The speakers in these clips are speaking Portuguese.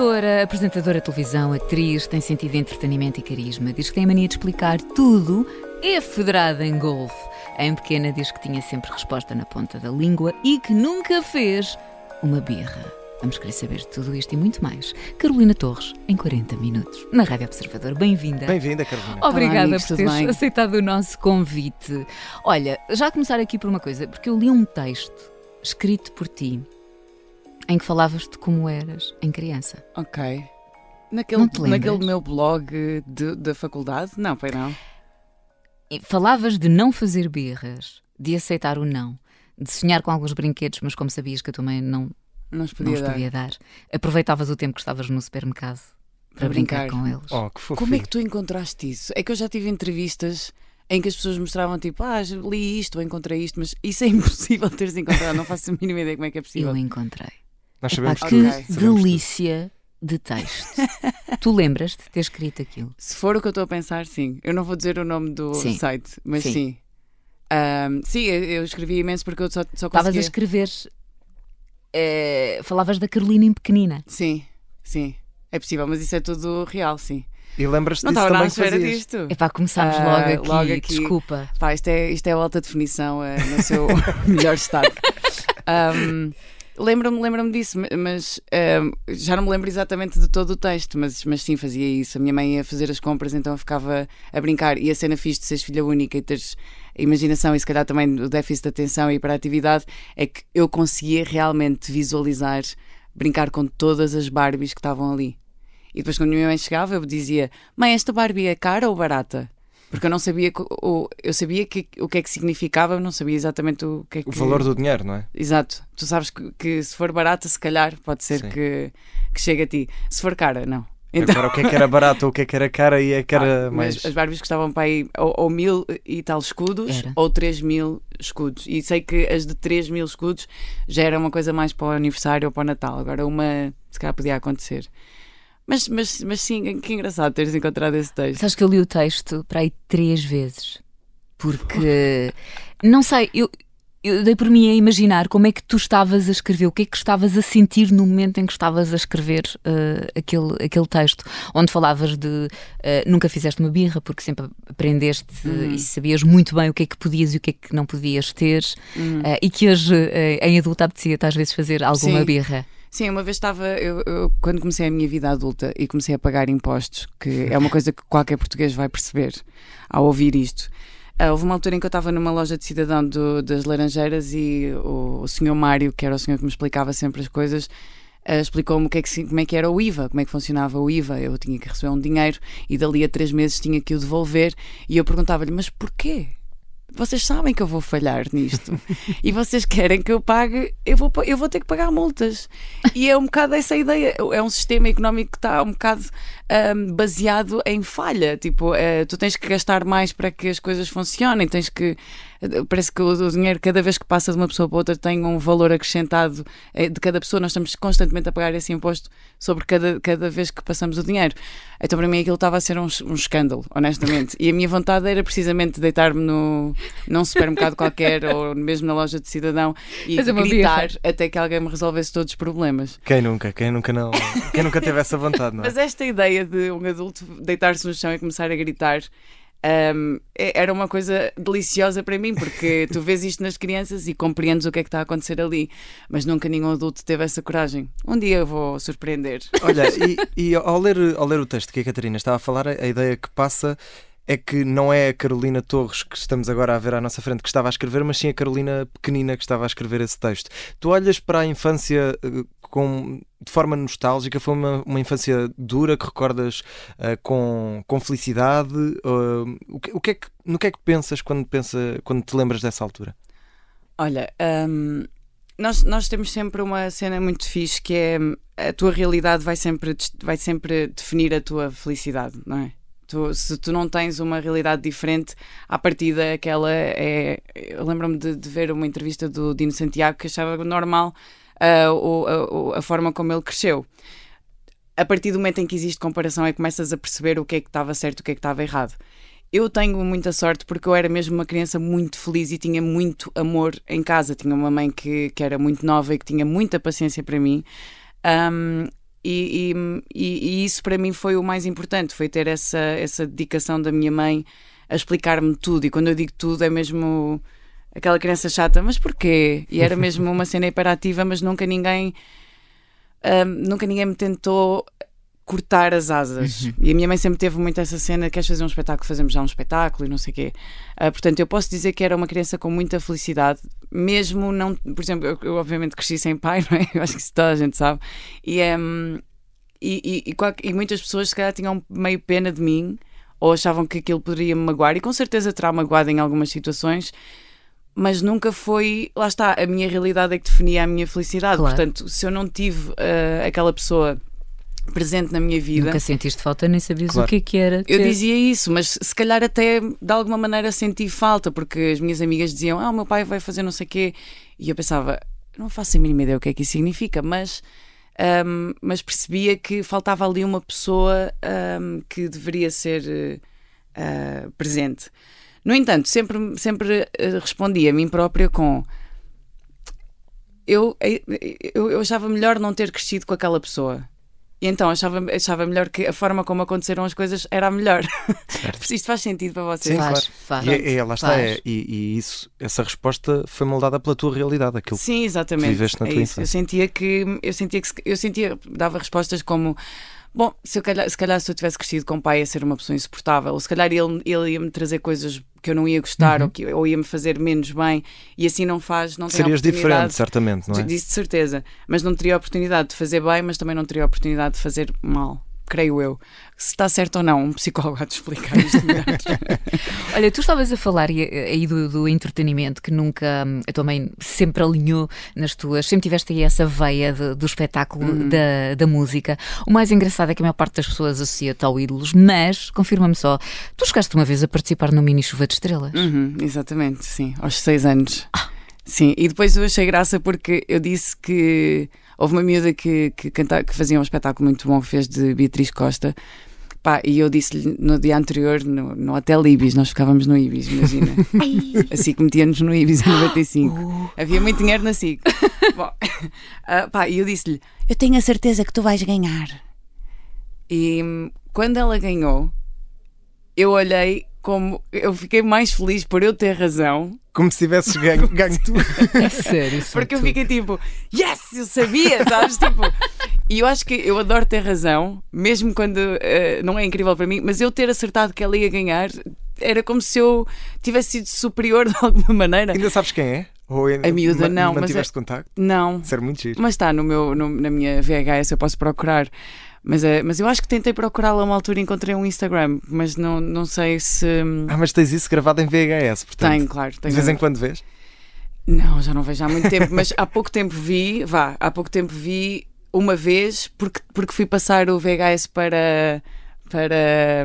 Cantora, apresentadora de televisão, atriz, tem sentido de entretenimento e carisma. Diz que tem a mania de explicar tudo. É federada em golfe. Em pequena diz que tinha sempre resposta na ponta da língua e que nunca fez uma birra. Vamos querer saber tudo isto e muito mais. Carolina Torres, em 40 minutos, na Rádio Observador. Bem-vinda. Bem-vinda, Carolina. Obrigada Olá, amigos, por teres aceitado o nosso convite. Olha, já a começar aqui por uma coisa, porque eu li um texto escrito por ti em que falavas de como eras em criança. Ok. Naquele, Não naquele meu blog de- da faculdade? Não, pai não. E falavas de não fazer birras, de aceitar o não, de sonhar com alguns brinquedos, mas como sabias que a tua mãe não, Não os não podia os dar. podia dar, aproveitava o tempo que estavas no supermercado para, Para brincar. brincar. com eles. Oh, que fofinho. Como é que tu encontraste isso? É que eu já tive entrevistas em que as pessoas mostravam tipo, ah, li isto ou encontrei isto, mas isso é impossível teres encontrado. Não faço a mínima ideia como é que é possível. Eu encontrei. Nós Epá, sabemos que tudo. Ok. Sabemos delícia de texto. tu lembras de ter escrito aquilo? Se for o que eu estou a pensar, sim. Eu não vou dizer o nome do Sim. site, mas Sim. sim. Ahm, sim, eu, eu escrevi imenso porque eu só, só Estavas a conseguia... escrever. eh, falavas da Carolina em pequenina. Sim, sim. É possível, mas isso é tudo real, sim. tudo. E lembras-te Não disso também que espera fazias. disto. Epá, começámos Ah, logo, aqui. logo aqui. Desculpa. Pá, isto é, isto é alta definição eh, no seu melhor estado. Ahm, Lembro-me lembro disso, ma- mas ahm, já não me lembro exatamente de todo o texto, mas, mas sim fazia isso. A minha mãe ia fazer as compras, então eu ficava a brincar. E a cena fixe de seres filha única e teres a imaginação e se calhar também o déficit de atenção e hiperatividade é que eu conseguia realmente visualizar, brincar com todas as Barbies que estavam ali. E depois quando a minha mãe chegava eu dizia, mãe, esta Barbie é cara ou barata? Porque eu não sabia, o, eu sabia que, o que é que significava, eu não sabia exatamente o que é que... O valor do dinheiro, não é? Exato. Tu sabes que, que se for barata, se calhar pode ser Sim. que, que chegue a ti. Se for cara, não. Então, Agora, o que é que era barato ou o que é que era cara e é que era ah, mais. mas as Barbies custavam para aí ou, ou mil e tal escudos Era. ou três mil escudos. E sei que as de três mil escudos já era uma coisa mais para o aniversário ou para o Natal. Agora uma, se calhar podia acontecer. Mas, mas, mas sim, que engraçado teres encontrado esse texto. Sabes que eu li o texto para aí três vezes. Porque, não sei, eu, eu dei por mim a imaginar como é que tu estavas a escrever, o que é que estavas a sentir no momento em que estavas a escrever eh, aquele, aquele texto, onde falavas de eh, nunca fizeste uma birra porque sempre aprendeste Uhum. e sabias muito bem o que é que podias e o que é que não podias ter, Uhum. eh, e que hoje em adulta apetecia-te às vezes fazer alguma Sim. birra. Sim, uma vez estava, eu, eu- quando comecei a minha vida adulta e comecei a pagar impostos, que é uma coisa que qualquer português vai perceber ao ouvir isto. ah, houve uma altura em que eu estava numa loja de cidadão do- das Laranjeiras e o, o senhor Mário, que era o senhor que me explicava sempre as coisas, ah, explicou-me que é que, como é que era o IVA, como é que funcionava o IVA. Eu tinha que receber um dinheiro e dali a três meses tinha que o devolver e eu perguntava-lhe, mas porquê? Vocês sabem que eu vou falhar nisto e vocês querem que eu pague, eu vou, eu vou ter que pagar multas. E é um bocado essa ideia. É um sistema económico que está um bocado ahm, baseado em falha. Tipo, eh, tu tens que gastar mais para que as coisas funcionem, tens que. Parece que o, o dinheiro, cada vez que passa de uma pessoa para outra, tem um valor acrescentado eh, de cada pessoa. Nós estamos constantemente a pagar esse imposto sobre cada, cada vez que passamos o dinheiro. Então, para mim, aquilo estava a ser um, um escândalo, honestamente. E a minha vontade era precisamente deitar-me no, num supermercado qualquer ou mesmo na loja de cidadão e gritar birra. até que alguém me resolvesse todos os problemas. Quem nunca? Quem nunca não? Quem nunca teve essa vontade, não é? Mas esta ideia de um adulto deitar-se no chão e começar a gritar hum, é- era uma coisa deliciosa para mim, porque tu vês isto nas crianças e compreendes o que é que está a acontecer ali, mas nunca nenhum adulto teve essa coragem. Um dia eu vou surpreender. Olha, e, e ao, ler, ao ler o texto que a Catarina estava a falar, a ideia que passa é que não é a Carolina Torres que estamos agora a ver à nossa frente que estava a escrever, mas sim a Carolina pequenina que estava a escrever esse texto. Tu olhas para a infância eh, com, de forma nostálgica, foi uma, uma infância dura que recordas eh, com, com felicidade? Eh, o, que, o que é que, no que é que pensas quando, pensa, quando te lembras dessa altura? Olha, hum, nós, nós temos sempre uma cena muito fixe que é a tua realidade vai sempre, vai sempre definir a tua felicidade, não é? Tu, se tu não tens uma realidade diferente, à partida aquela é. Eu lembro-me de, de, ver uma entrevista do Dino Santiago que achava normal uh, a, a forma como ele cresceu. A partir do momento em que existe comparação é que começas a perceber o que é que estava certo o que é que estava errado. Eu tenho muita sorte porque eu era mesmo uma criança muito feliz e tinha muito amor em casa. Tinha uma mãe que, que era muito nova e que tinha muita paciência para mim. Um, e, e, e, isso para mim foi o mais importante, foi ter essa, essa dedicação da minha mãe a explicar-me tudo. E quando eu digo tudo, é mesmo aquela criança chata, mas porquê? E era mesmo uma cena hiperativa, mas nunca ninguém. Um, nunca ninguém me tentou cortar as asas. Uhum. E a minha mãe sempre teve muito essa cena: queres fazer um espetáculo? Fazemos já um espetáculo e não sei o quê. Uh, portanto, eu posso dizer que era uma criança com muita felicidade, mesmo não. Por exemplo, eu, eu obviamente cresci sem pai, não é? Eu acho que isso toda a gente sabe. E, um, e, e, e, e muitas pessoas, se calhar, tinham meio pena de mim ou achavam que aquilo poderia me magoar, e com certeza terá magoado em algumas situações mas nunca foi, lá está, a minha realidade é que definia a minha felicidade. Claro. Portanto, se eu não tive uh, aquela pessoa presente na minha vida. Nunca sentiste falta, nem sabias claro. o que é que era. Eu dizia isso, mas se calhar até de alguma maneira senti falta, porque as minhas amigas diziam: Ah, o meu pai vai fazer não sei o quê. E eu pensava: Não faço a mínima ideia o que é que isso significa, mas. Um, mas percebia que faltava ali uma pessoa um, que deveria ser uh, presente. No entanto, sempre, sempre uh, respondi a mim própria com eu, eu, eu achava melhor não ter crescido com aquela pessoa. E então achava, achava melhor que a forma como aconteceram as coisas era a melhor. Isto faz sentido para vocês? Sim, faz, claro. Faz. E, e, lá está, é, e, e, isso, essa resposta foi moldada pela tua realidade, aquilo Sim, exatamente. que viveste na é tua infância. Eu sentia que eu sentia que eu sentia, dava respostas como Bom, se, eu calhar, se calhar se eu tivesse crescido com o pai a ser uma pessoa insuportável, ou se calhar ele, ele ia-me trazer coisas que eu não ia gostar uhum. ou, que, ou ia-me fazer menos bem e assim não faz, não Serias diferente, certamente, não é? Disso de certeza. Mas não teria a oportunidade de fazer bem, mas também não teria a oportunidade de fazer mal creio eu. Se está certo ou não, um psicólogo há de explicar isto melhor. Olha, tu estavas a falar aí do, do, entretenimento que nunca hum, a tua mãe sempre alinhou nas tuas, sempre tiveste aí essa veia de, do espetáculo uhum. da, da música. O mais engraçado é que a maior parte das pessoas associa-te ao ídolos, mas confirma-me só, tu chegaste uma vez a participar no mini chuva de estrelas. Uhum, exatamente, sim, aos seis anos. Ah. Sim, e depois eu achei graça porque eu disse que Houve uma miúda que, que, canta, que fazia um espetáculo muito bom que fez de Beatriz Costa. Pá, e eu disse-lhe no dia anterior, no, no Hotel Ibis, nós ficávamos no Ibis, imagina. a SIC metia-nos no Ibis em 95. Uh. Havia muito dinheiro na SIC. Bom, uh, pá, e eu disse-lhe: Eu tenho a certeza que tu vais ganhar. E hum, quando ela ganhou, eu olhei como. Eu fiquei mais feliz por eu ter razão como se tivesses ganho, ganho tu. É sério, Porque eu fiquei tipo, yes, eu sabia, sabes? tipo, e eu acho que eu adoro ter razão, mesmo quando uh, não é incrível para mim, mas eu ter acertado que ela ia ganhar era como se eu tivesse sido superior de alguma maneira. Ainda sabes quem é? Ou a miúda não. Mantiveste mas é... contacto? Não. Era muito giro. Mas está no meu, no, na minha VHS, eu posso procurar. Mas, é, mas eu acho que tentei procurá-la a uma altura e encontrei um Instagram, mas não, não sei se. Ah, mas tens isso gravado em VHS, portanto. Tenho, claro. Tenho de vez em quando vês? Não, já não vejo há muito tempo, mas há pouco tempo vi, vá, há pouco tempo vi uma vez porque, porque fui passar o VHS para para,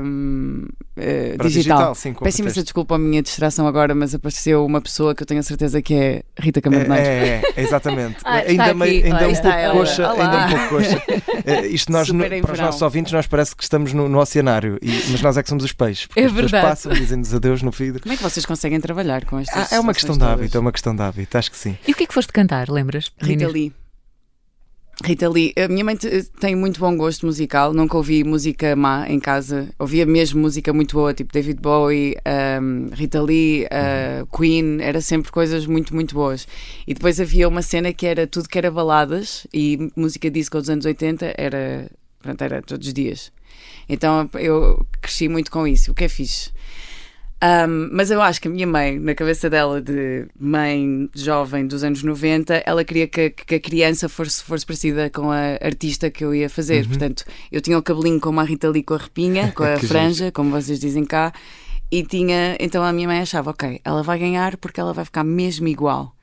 uh, para digital. digital imensa desculpa a minha distração agora, mas apareceu uma pessoa que eu tenho a certeza que é Rita Camarneiro. É, é, é exatamente. ah, ainda, meio, ainda, um pouco coxa, ainda um pouco coxa. Uh, isto nós, no, para os nossos ouvintes, nós parece que estamos no, no oceanário, e, mas nós é que somos os peixes. Porque é as verdade. passam, dizem-nos adeus no vidro. Como é que vocês conseguem trabalhar com estas ah, É uma questão de hábito, é uma questão de hábito, acho que sim. E o que é que foste cantar, lembras? Rita Lee. Rita Lee, a minha mãe tem muito bom gosto musical, nunca ouvi música má em casa, ouvia mesmo música muito boa, tipo David Bowie, um, Rita Lee, uh, Queen, era sempre coisas muito, muito boas. E depois havia uma cena que era tudo que era baladas e música disco dos anos 80 era, pronto, era todos os dias. Então eu cresci muito com isso, o que é fixe. Um, mas eu acho que a minha mãe, na cabeça dela de mãe jovem dos anos 90, ela queria que, que a criança fosse, fosse parecida com a artista que eu ia fazer. Uhum. Portanto, eu tinha o cabelinho como a Rita Lee com a repinha, com a franja, como vocês dizem cá, e tinha. Então a minha mãe achava, ok, ela vai ganhar porque ela vai ficar mesmo igual.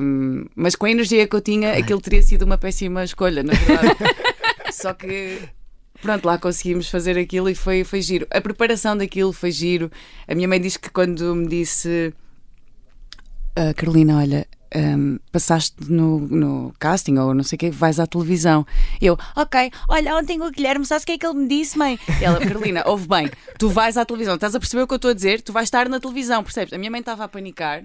Um, mas com a energia que eu tinha, aquilo teria sido uma péssima escolha, na verdade. Só que pronto, lá conseguimos fazer aquilo e foi, foi giro. A preparação daquilo foi giro. A minha mãe diz que quando me disse "Ah, Carolina, olha, hum, passaste no, no casting ou não sei o que, vais à televisão. Eu, ok, olha, ontem o Guilherme, sabes o que é que ele me disse, mãe? Ela, Carolina, ouve bem, tu vais à televisão, estás a perceber o que eu estou a dizer? Tu vais estar na televisão, percebes? A minha mãe estava a panicar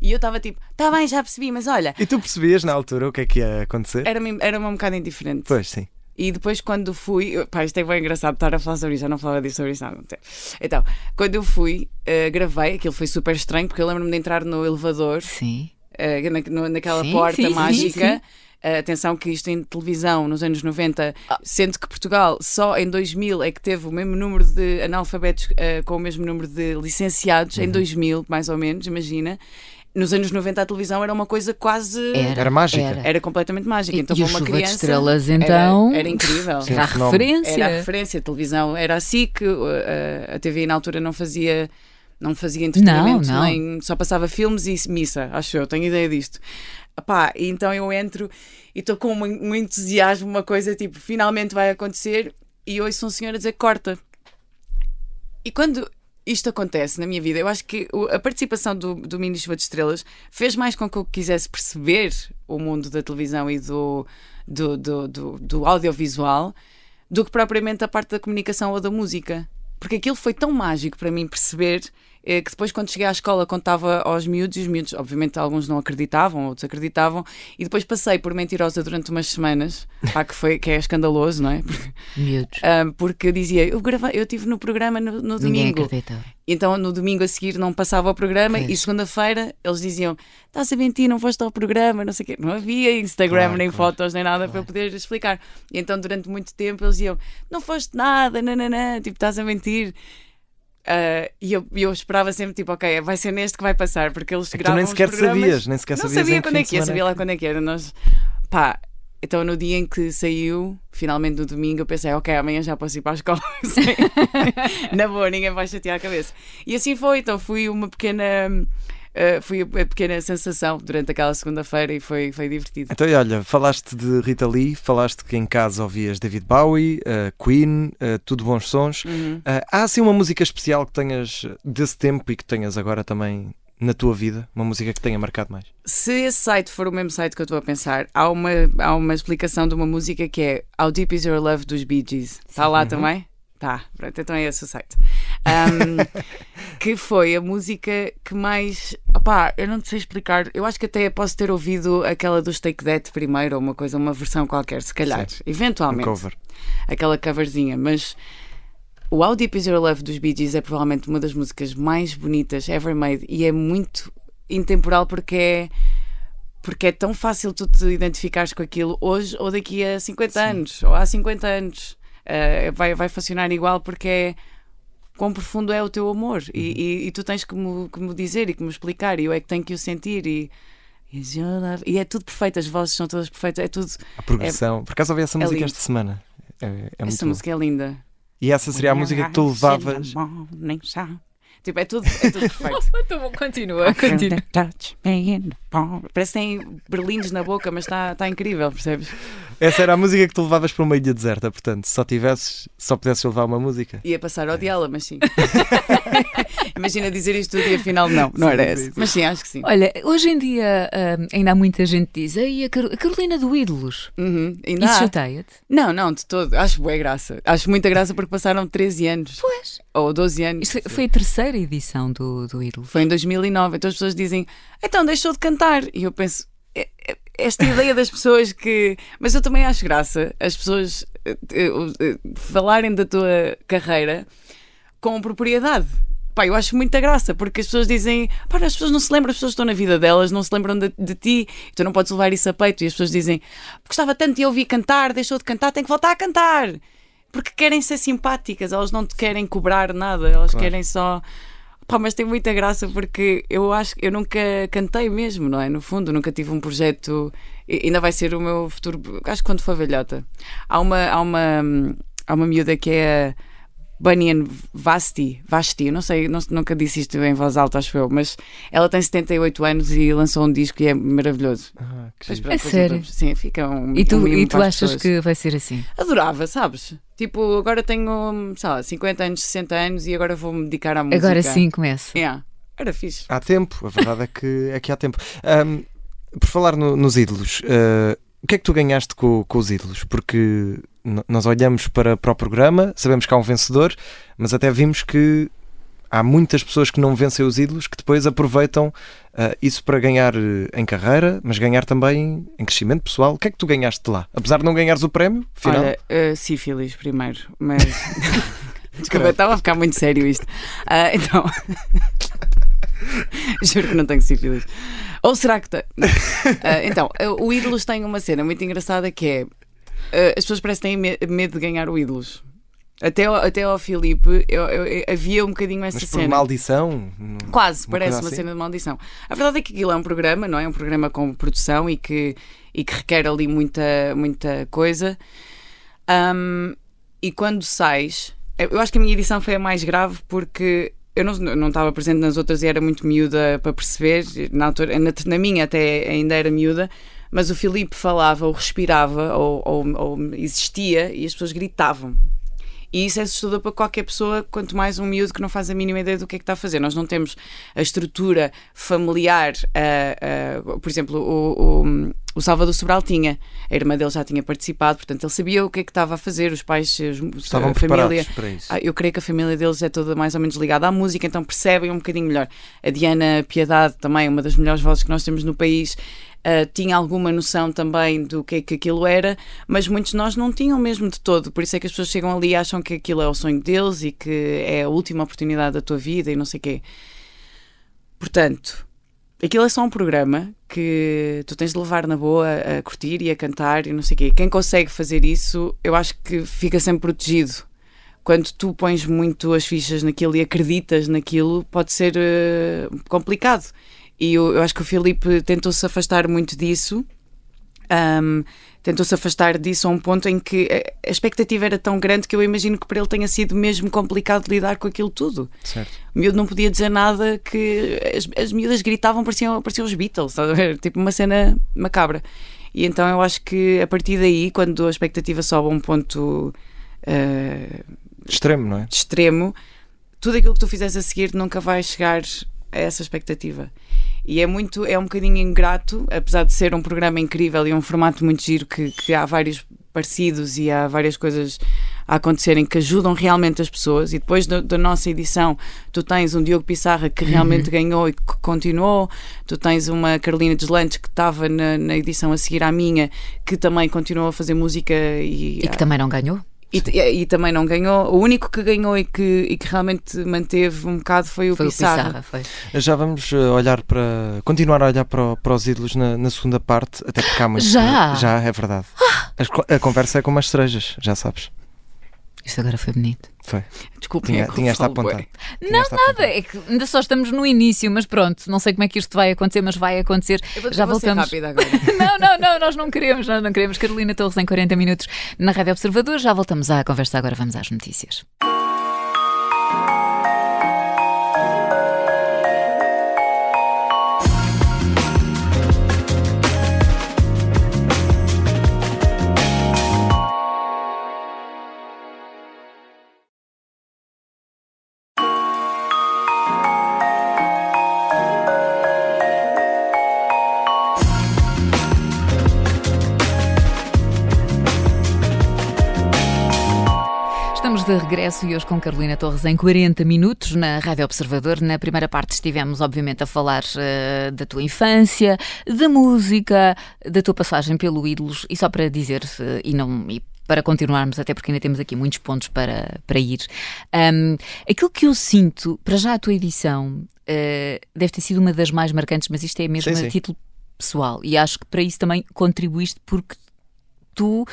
e eu estava tipo, tá bem, já percebi, mas olha, E tu percebias na altura o que é que ia acontecer? era-me era um bocado indiferente. Pois, sim. E depois, quando fui. Pá, isto é bem engraçado estar a falar sobre isso. Eu não falava disso sobre isso há algum tempo. Então, quando eu fui, eh, gravei. Aquilo foi super estranho, porque eu lembro-me de entrar no elevador, Sim. eh, na, naquela Sim, porta sim, mágica. sim. Eh, atenção que isto em televisão nos anos 90, sendo que Portugal só em 2000 é que teve o mesmo número de analfabetos eh, com o mesmo número de licenciados, Uhum. em 2000 mais ou menos, imagina. Nos anos 90 a televisão era uma coisa quase... Era mágica. Era. Era completamente mágica. E- então, e para uma Chuva de criança. Estrelas, era- então? Era, incrível. Sim. Era a referência. Era a referência, a televisão era assim que uh, a TV na altura não fazia não fazia entretenimento, Não, não. nem só passava filmes e missa, acho eu, tenho ideia disto. Epá, então eu entro e estou com um, um entusiasmo, uma coisa tipo, finalmente vai acontecer, e ouço um senhor a dizer corta. E quando isto acontece na minha vida, eu acho que a participação do, do Mini Chuva de Estrelas fez mais com que eu quisesse perceber o mundo da televisão e do, do, do, do, do audiovisual do que propriamente a parte da comunicação ou da música. Porque aquilo foi tão mágico para mim perceber que depois, quando cheguei à escola, contava aos miúdos, e os miúdos, obviamente, alguns não acreditavam, outros acreditavam, e depois passei por mentirosa durante umas semanas, pá, que, foi, que é escandaloso, não é? Porque, Miúdos. ah, porque eu dizia, eu, gravei, eu estive no programa no, no Ninguém domingo. acredita. Então no domingo a seguir não passava ao programa e segunda-feira eles diziam: Estás a mentir, não foste ao programa, não sei o quê. Não havia Instagram, Claro, nem claro, fotos, nem nada para eu poder explicar. E então durante muito tempo eles diziam: Não foste nada, nananã, tipo, estás a mentir. Ah, e eu, eu esperava sempre, tipo, ok, vai ser neste que vai passar, porque eles É que tu gravam nem sequer programas. sabias, nem sequer Não sabias sabia em que quando é que ia, sabia lá quando é que era. Nós, pá, então no dia em que saiu, finalmente no domingo, eu pensei, ok, amanhã já posso ir para a escola. Na boa, ninguém vai chatear a cabeça. E assim foi, então fui uma pequena. Eh, fui a pequena sensação durante aquela segunda-feira e foi, foi divertido. Então, e olha, falaste de Rita Lee, falaste que em casa ouvias David Bowie, eh, Queen, eh, tudo bons sons. Uhum. Há assim uma música especial que tenhas desse tempo e que tenhas agora também na tua vida? Uma música que tenha marcado mais? Se esse site for o mesmo site que eu estou a pensar, há uma, há uma explicação de uma música que é How Deep Is Your Love dos Bee Gees. Está lá também? Tá, pronto, então é esse o site. Um, que foi a música que mais. Opá, eu não sei explicar. Eu acho que até posso ter ouvido aquela dos Take That primeiro, ou uma coisa, uma versão qualquer, se calhar. Sim. Eventualmente. Um cover. Aquela coverzinha, mas. O How Deep Is Your Love dos Bee Gees é provavelmente uma das músicas mais bonitas ever made e é muito intemporal porque é porque é tão fácil tu te identificares com aquilo hoje ou daqui a 50 anos ou há 50 anos Eh, vai, vai funcionar igual porque é quão profundo é o teu amor e, e- e tu tens que me, que me dizer e que me explicar e eu é que tenho que o sentir e, love- e é tudo perfeito, as vozes são todas perfeitas, é tudo. A progressão. Por acaso ouvi essa é música lindo. esta semana. É, é muito Essa boa. música é linda. E essa seria a música que tu levavas. Tipo, é tudo, é tudo perfeito. Então, continua, continua. Parece que tem berlindes na boca, mas está tá incrível, percebes? Essa era a música que tu levavas para uma ilha deserta. Portanto, se só tivesses, só pudesses levar uma música. Ia passar a odiá-la, mas sim. Imagina dizer isto tudo e afinal não, não era Sim, essa. sim, sim. Mas sim, acho que sim. Olha, hoje em dia hum, ainda há muita gente que diz Ei, a, Car- a Carolina do Ídolos. Uhum, ainda Isso chateia-te? Não, não, de todo. Acho boa graça. Acho muita graça porque passaram 13 anos. Pois. Ou 12 anos. Isto foi, a terceira edição do, do Ídolos. Foi em 2009. Então as pessoas dizem, então deixou de cantar. E eu penso, "É- é- esta ideia das pessoas que. Mas eu também acho graça as pessoas eh, eh, eh, falarem da tua carreira com propriedade. Pá, eu acho muita graça, porque as pessoas dizem, pá, as pessoas não se lembram, as pessoas estão na vida delas, não se lembram de, de ti, tu não podes levar isso a peito. E as pessoas dizem, gostava tanto de ouvir cantar, deixou de cantar, tem que voltar a cantar. Porque querem ser simpáticas, elas não te querem cobrar nada, elas Claro. querem só. Pá, mas tem muita graça porque eu acho que eu nunca cantei mesmo, não é? No fundo, nunca tive um projeto. e- Ainda vai ser o meu futuro. Acho que quando for velhota. Há uma, há uma, há uma miúda que é a Bunyan Vasti, Vasti, eu não sei, não, nunca disse isto em voz alta, acho eu, mas ela tem 78 anos e lançou um disco e é maravilhoso. Ah, que pronto, É sério? Sim, fica um. E tu, um e tu achas pessoas. que vai ser assim? Adorava, sabes? Tipo, agora tenho, sei lá, 50 anos, 60 anos e agora vou-me dedicar à música. Agora sim começa. Yeah. Era fixe. Há tempo, a verdade é que, é que há tempo. Ahm, por falar no- nos ídolos, ah, o que é que tu ganhaste com, com os ídolos? Porque nós olhamos para, para o programa, sabemos que há um vencedor, mas até vimos que há muitas pessoas que não vencem os ídolos que depois aproveitam ah, isso para ganhar eh, em carreira, mas ganhar também em crescimento pessoal. O que é que tu ganhaste lá? Apesar de não ganhares o prémio, final? Olha, uh, sífilis primeiro, mas. Desculpa, estava a ficar muito sério isto. Ah, então. Juro que não tenho sífilis. Ou será que. Ah, então, uh, o Ídolos tem uma cena muito engraçada que é. Uh, as pessoas parecem que têm me- medo de ganhar o Ídolos. Até ao, até ao Filipe eu- eu- eu- havia um bocadinho essa mas por cena. maldição? Quase, Uma parece uma assim? cena de maldição. A verdade é que aquilo é um programa, não é? Um programa com produção e que, e que requer ali muita, muita coisa. Ahm, e quando sais, eu acho que a minha edição foi a mais grave porque eu não, não estava presente nas outras e era muito miúda para perceber. Na, altura, na, na minha até ainda era miúda. Mas o Filipe falava ou respirava ou, ou- ou existia e as pessoas gritavam. E isso é assustador para qualquer pessoa, quanto mais um miúdo que não faz a mínima ideia do que é que está a fazer. Nós não temos a estrutura familiar. ah, ah, por exemplo, o, o, o Salvador Sobral tinha. A irmã dele já tinha participado, portanto ele sabia o que é que estava a fazer. Os pais, os- Estavam a família. para isso. Ah, eu creio que a família deles é toda mais ou menos ligada à música, então percebem um bocadinho melhor. A Diana Piedade, também, uma das melhores vozes que nós temos no país, ah, tinha alguma noção também do que é que aquilo era, mas muitos de nós não tinham mesmo de todo. Por isso é que as pessoas chegam ali e acham que aquilo é o sonho deles e que é a última oportunidade da tua vida e não sei o quê. Portanto, aquilo é só um programa que tu tens de levar na boa a curtir e a cantar e não sei o quê. Quem consegue fazer isso, eu acho que fica sempre protegido. Quando tu pões muito as fichas naquilo e acreditas naquilo, pode ser eh, complicado. E eu, eu acho que o Filipe tentou-se afastar muito disso. Ahm, tentou-se afastar disso a um ponto em que a- expectativa era tão grande que eu imagino que para ele tenha sido mesmo complicado lidar com aquilo tudo. Certo. O miúdo não podia dizer nada que as, as miúdas gritavam, pareciam, pareciam os Beatles, estás a ver? Tipo uma cena macabra. E então eu acho que a partir daí, quando a expectativa sobe a um ponto eh, Extremo, não é? extremo, tudo aquilo que tu fizeres a seguir nunca vai chegar essa expectativa. E é muito, é um bocadinho ingrato, apesar de ser um programa incrível e um formato muito giro que, que há vários parecidos e há várias coisas a acontecerem que ajudam realmente as pessoas e depois da, da nossa edição tu tens um Diogo Pissarra que realmente ganhou e que continuou tu tens uma Carolina Deslantes que estava na, na edição a seguir à minha que também continuou a fazer música e, E que também não ganhou? E, e- e também não ganhou. O único que ganhou e que, e que realmente manteve um bocado foi o Foi Pissarra. o Pissarra, foi. Já vamos eh, olhar para. continuar a olhar para, para os ídolos na, na segunda parte, até porque há muito. Já? Já, é verdade. As co- A, conversa é como as cerejas, já sabes. Isto agora foi bonito. Foi. Desculpem, Tinha, é que tinha esta apontada. Não, esta nada, apontada. é que ainda só estamos no início, mas pronto, não sei como é que isto vai acontecer, mas vai acontecer. Eu vou, Já eu vou ser voltamos. rápida agora. Não, não, não, nós não queremos, nós não queremos. Carolina Torres em 40 minutos na Rádio Observador. Já voltamos à conversa, agora vamos às notícias. De regresso e hoje com Carolina Torres em 40 minutos na Rádio Observador. Na primeira parte estivemos, obviamente, a falar eh, da tua infância, da música, da tua passagem pelo Ídolos e só para dizer, eh, e não. E para continuarmos, até porque ainda temos aqui muitos pontos para, para ir. Ahm, aquilo que eu sinto, para já a tua edição, eh, deve ter sido uma das mais marcantes, mas isto é mesmo Sim, a sim. título pessoal. E acho que para isso também contribuíste porque tu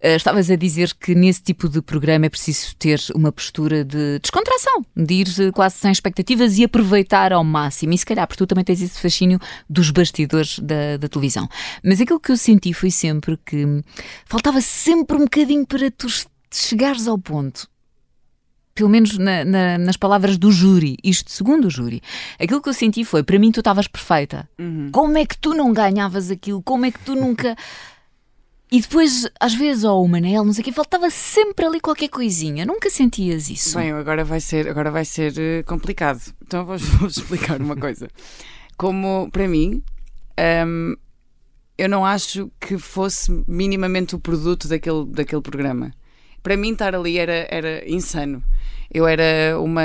eh, estavas a dizer que nesse tipo de programa é preciso ter uma postura de descontração, de ir eh, quase sem expectativas e aproveitar ao máximo. E se calhar, porque tu também tens esse fascínio dos bastidores da, da televisão. Mas aquilo que eu senti foi sempre que faltava sempre um bocadinho para tu chegares ao ponto. pelo menos na, na, nas palavras do júri, isto segundo o júri, aquilo que eu senti foi: para mim, tu estavas perfeita. Uhum. Como é que tu não ganhavas aquilo? Como é que tu nunca. E depois, às vezes, ou o Manel, não sei o que, faltava sempre ali qualquer coisinha. Nunca sentias isso? Bem, agora vai ser, agora vai ser uh, complicado. Então vou, vou explicar uma coisa. Como, para mim, um, eu não acho que fosse minimamente o produto daquele, daquele programa. Para mim, estar ali era, era insano. Eu era uma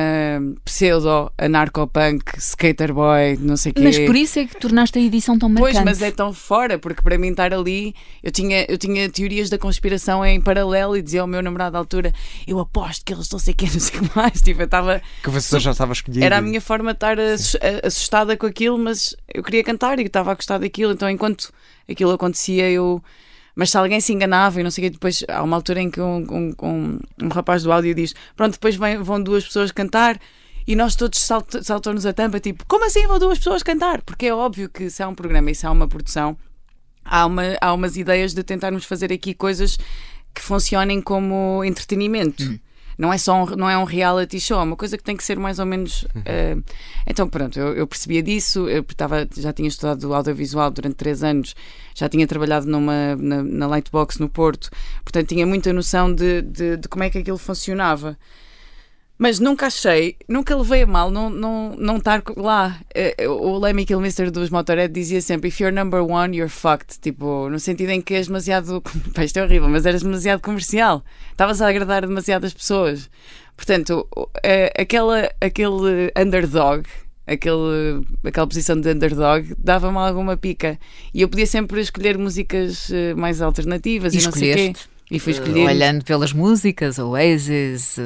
pseudo-anarcopunk, skater boy, não sei o quê. Mas por isso é que tornaste a edição tão marcante. Pois, mas é tão fora, porque para mim estar ali, eu tinha, eu tinha teorias da conspiração em paralelo e dizia ao meu namorado à altura: Eu aposto que eles não sei o que, não sei o que mais. Tipo, eu estava. Que vencedor já estava escolhido. Era a minha forma de estar assus- assustada com aquilo, mas eu queria cantar e estava a gostar daquilo. Então, enquanto aquilo acontecia, eu. Mas se alguém se enganava e não sei o que, depois há uma altura em que um, um, um, um rapaz do áudio diz: Pronto, depois vem- vão duas pessoas cantar. E nós todos salt- saltamos a tampa, tipo, como assim vão duas pessoas cantar? Porque é óbvio que se há um programa e se há uma produção, há, uma, há umas ideias de tentarmos fazer aqui coisas que funcionem como entretenimento. Não é só um, não é um reality show, é uma coisa que tem que ser mais ou menos. eh, então, pronto, eu, eu percebia disso, eu estava, já tinha estudado audiovisual durante três anos, já tinha trabalhado numa, na, na Lightbox no Porto, portanto tinha muita noção de, de, de como é que aquilo funcionava. Mas nunca achei, nunca levei a mal não, não, não estar lá. Eh, O Lemmy Kilmister dos Motorhead dizia sempre: If you're number one, you're fucked. Tipo, no sentido em que és demasiado. Pá, isto é horrível, mas eras demasiado comercial. Estavas a agradar demasiadas pessoas. Portanto, eh, aquela, aquele underdog, aquele, aquela posição de underdog, dava-me alguma pica. E eu podia sempre escolher músicas eh, mais alternativas E e, não sei o quê. E fui Eh, escolher. Olhando pelas músicas, Oasis,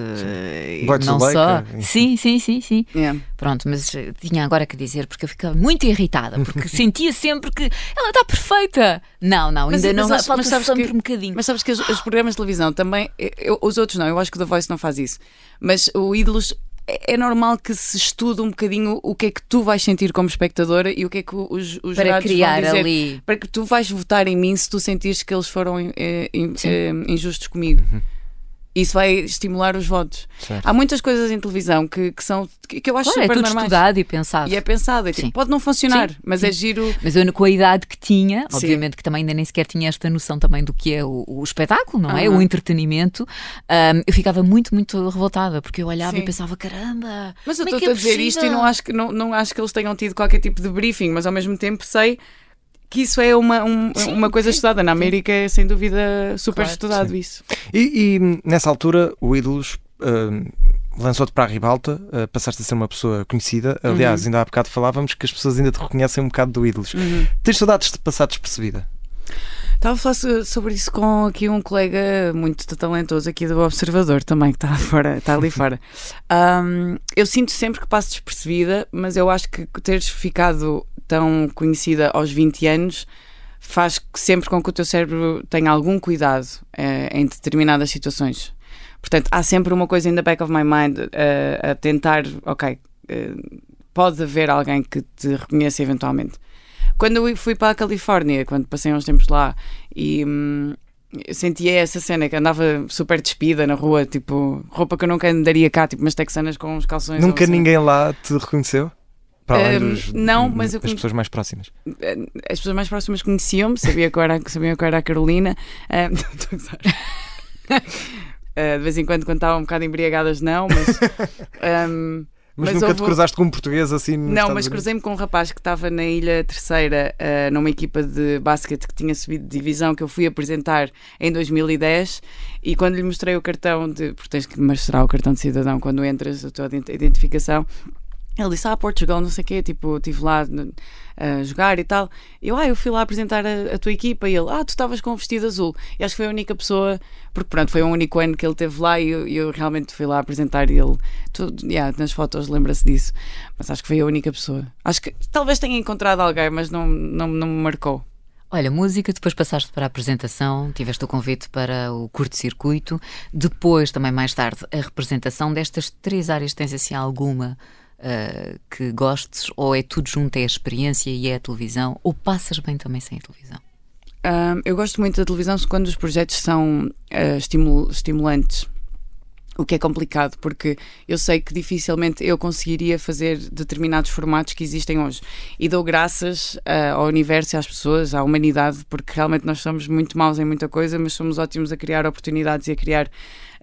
Boys não só. Sim, sim, sim, sim. Yeah. Pronto, mas eh, tinha agora que dizer porque eu ficava muito irritada, porque sentia sempre que ela está perfeita. Não, não, Mas- ainda não mas- falta mas sabes sempre que- um bocadinho. Mas sabes que os, os programas de televisão também, eu- os outros não, eu acho que o The Voice não faz isso. Mas o Ídolos é, é normal que se estude um bocadinho o que é que tu vais sentir como espectadora e o que é que os, os para jurados criar vão dizer. ali. Para que tu vais votar em mim se tu sentires que eles foram eh, in- eh, injustos comigo. Isso vai estimular os votos. Certo. Há muitas coisas em televisão que, que são que, eu acho Claro, é super tudo normais. estudado e pensado. E é pensado. É tipo, pode não funcionar, Sim, mas sim. é giro. Mas eu, com a idade que tinha, Sim. obviamente que também ainda nem sequer tinha esta noção também do que é o, o espetáculo, não é? O entretenimento, ahm, eu ficava muito, muito revoltada, porque eu olhava Sim. e pensava, caramba, Mas eu é estou é a dizer isto e não acho, que, não, não acho que eles tenham tido qualquer tipo de briefing, mas ao mesmo tempo sei que isso é uma, um- Sim, uma coisa sim, estudada. Na América é sem dúvida super Claro. estudado isso. E, e, nessa altura, o Ídolos hum, lançou-te para a ribalta, uh, passaste a ser uma pessoa conhecida. Aliás, Uhum. ainda há bocado falávamos que as pessoas ainda te reconhecem um bocado do Ídolos. Tens saudades de passar despercebida? Estava a falar so- sobre isso com aqui um colega muito talentoso aqui do Observador também, que está, fora, está ali fora. Ahm, eu sinto sempre que passo despercebida, mas eu acho que teres ficado tão conhecida aos 20 anos faz sempre com que o teu cérebro tenha algum cuidado eh, em determinadas situações. Portanto, há sempre uma coisa in the back of my mind eh, a tentar, ok, eh, pode haver alguém que te reconheça eventualmente. Quando eu fui para a Califórnia, quando passei uns tempos lá e hum, sentia essa cena que andava super despida na rua, tipo, roupa que eu nunca andaria cá, tipo umas texanas com uns calções. Nunca assim. ninguém lá te reconheceu? Para além dos, não, mas das conhe- pessoas mais próximas. As pessoas mais próximas conheciam-me, sabia que eu era, sabiam que eu era a Carolina. Estou a. Uh, de vez em quando, quando estavam um bocado embriagadas, não, mas. hum, Mas, Mas nunca houve- te cruzaste com um português assim Não, mas cruzei-me com um rapaz que estava na Ilha Terceira, eh, numa equipa de basquete que tinha subido de divisão, que eu fui apresentar em 2010. E quando lhe mostrei o cartão, de, porque tens que mostrar o cartão de cidadão quando entras, a tua ident- identificação. Ele disse: Ah, Portugal, não sei o quê, tipo, estive lá a jogar e tal. Eu, ah, eu fui lá apresentar a, a tua equipa. E ele, ah, tu estavas com o vestido azul. E acho que foi a única pessoa, porque pronto, foi o único ano que ele teve lá e eu, eu realmente fui lá apresentar. Ele, tu, yeah, nas fotos, lembra-se disso. Mas acho que foi a única pessoa. Acho que talvez tenha encontrado alguém, mas não, não, não me marcou. Olha, música, depois passaste para a apresentação, tiveste o convite para o curto-circuito, depois, também mais tarde, a representação destas três áreas. Tens assim alguma ah, que gostes, ou é tudo junto, é a experiência e é a televisão, ou passas bem também sem a televisão? Ahm, eu gosto muito da televisão quando os projetos são ah, estimu- estimulantes. O que é complicado, porque eu sei que dificilmente eu conseguiria fazer determinados formatos que existem hoje. E dou graças uh, ao universo às pessoas, à humanidade, porque realmente nós somos muito maus em muita coisa, mas somos ótimos a criar oportunidades e a criar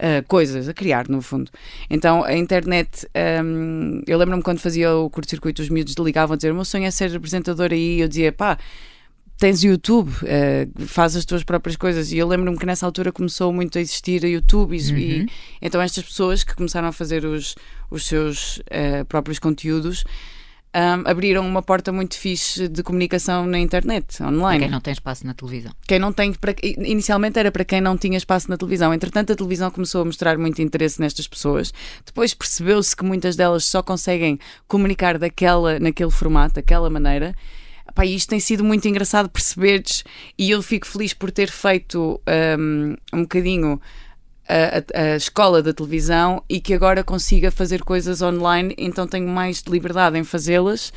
uh, coisas, a criar, no fundo. Então, a internet, um, eu lembro-me quando fazia o curto-circuito, os miúdos ligavam a dizer: o meu sonho é ser apresentador aí, e eu dizia, pá tens YouTube, uh, faz as tuas próprias coisas. E eu lembro-me que nessa altura começou muito a existir a YouTube, e, uhum. e então estas pessoas que começaram a fazer os, os seus uh, próprios conteúdos. Um, abriram uma porta muito fixe de comunicação na internet, online. Para quem não tem espaço na televisão. Quem não tem, para, inicialmente era para quem não tinha espaço na televisão. Entretanto, a televisão começou a mostrar muito interesse nestas pessoas. Depois percebeu-se que muitas delas só conseguem comunicar daquela, naquele formato, daquela maneira. Pá, isto tem sido muito engraçado perceberes e eu fico feliz por ter feito um, um bocadinho a, a, escola da televisão e que agora consiga fazer coisas online, então tenho mais liberdade em fazê-las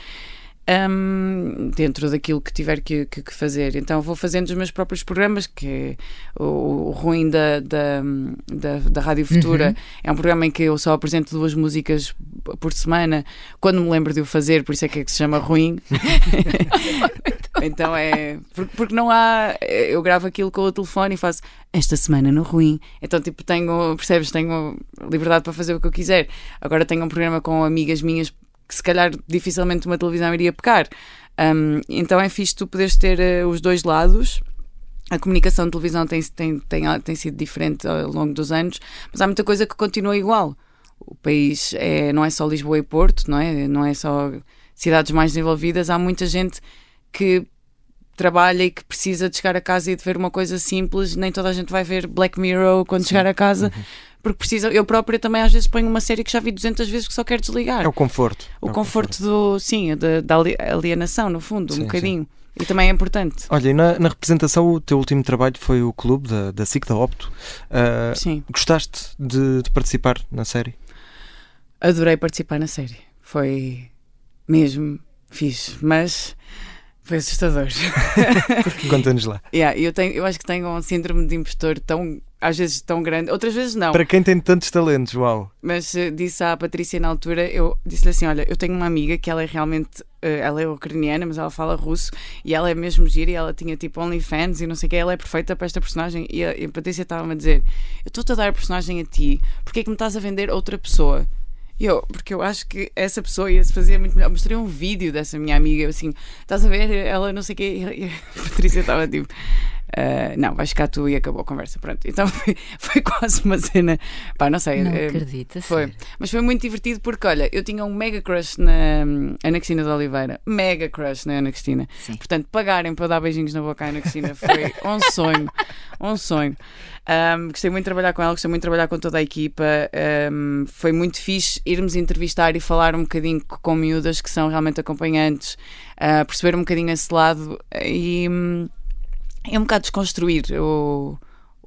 um, dentro daquilo que tiver que, que, que, fazer. Então vou fazendo os meus próprios programas, que é o, o ruim da, da, da, da Rádio Futura. Uhum. É um programa em que eu só apresento duas músicas por semana, quando me lembro de o fazer, por isso é que, é que se chama ruim. então é. Porque, porque não há. Eu gravo aquilo com o telefone e faço esta semana no ruim. Então, tipo, tenho, percebes? Tenho liberdade para fazer o que eu quiser. Agora tenho um programa com amigas minhas que se calhar dificilmente uma televisão iria pecar. Um, então é fixe tu poderes ter uh, os dois lados. A comunicação de televisão tem, tem, tem, tem sido diferente ao longo dos anos, mas há muita coisa que continua igual. O país é, não é só Lisboa e Porto, não é? Não é só cidades mais desenvolvidas, há muita gente que trabalha e que precisa de chegar a casa e de ver uma coisa simples. Nem toda a gente vai ver Black Mirror quando Sim. chegar a casa. Uhum porque precisa. Eu própria também às vezes ponho uma série que já vi 200 vezes que só quero desligar. É o conforto. O, é conforto, conforto, do. Sim, da, da alienação, no fundo, sim, um bocadinho. Sim. E também é importante. Olha, e na, na, representação, o teu último trabalho foi o clube da, da SIC da Opto. Uh, Sim. Gostaste de, de, participar na série? Adorei participar na série. Foi mesmo fixe. Mas foi assustador. Conta-nos lá. Yeah, eu, tenho, eu acho que tenho um síndrome de impostor tão, às vezes tão grande, outras vezes não. Para quem tem tantos talentos, uau. Mas uh, disse à Patrícia na altura, eu disse-lhe assim: olha, eu tenho uma amiga que ela é realmente, uh, ela é ucraniana, mas ela fala russo e ela é mesmo gira e ela tinha tipo OnlyFans e não sei o que, ela é perfeita para esta personagem. E a, e a Patrícia estava-me a dizer: eu estou-te a dar a personagem a ti, porque é que me estás a vender outra pessoa? Eu, porque eu acho que essa pessoa ia se fazer muito melhor. Mostrei um vídeo dessa minha amiga, assim, estás a ver? Ela não sei o quê. E a Patrícia estava tipo. Uh, não, vais ficar tu e acabou a conversa. Pronto. Então foi, foi quase uma cena. Pá, não sei. Não uh, acredita. Foi. Mas foi muito divertido porque, olha, eu tinha um mega crush na Ana Cristina de Oliveira. Mega crush na Ana Cristina. Sim. Portanto, pagarem para dar beijinhos na boca à Ana Cristina foi um sonho. Um sonho. Um, gostei muito de trabalhar com ela, gostei muito de trabalhar com toda a equipa. Um, foi muito fixe irmos entrevistar e falar um bocadinho com miúdas que são realmente acompanhantes, uh, perceber um bocadinho esse lado e um, é um bocado desconstruir o.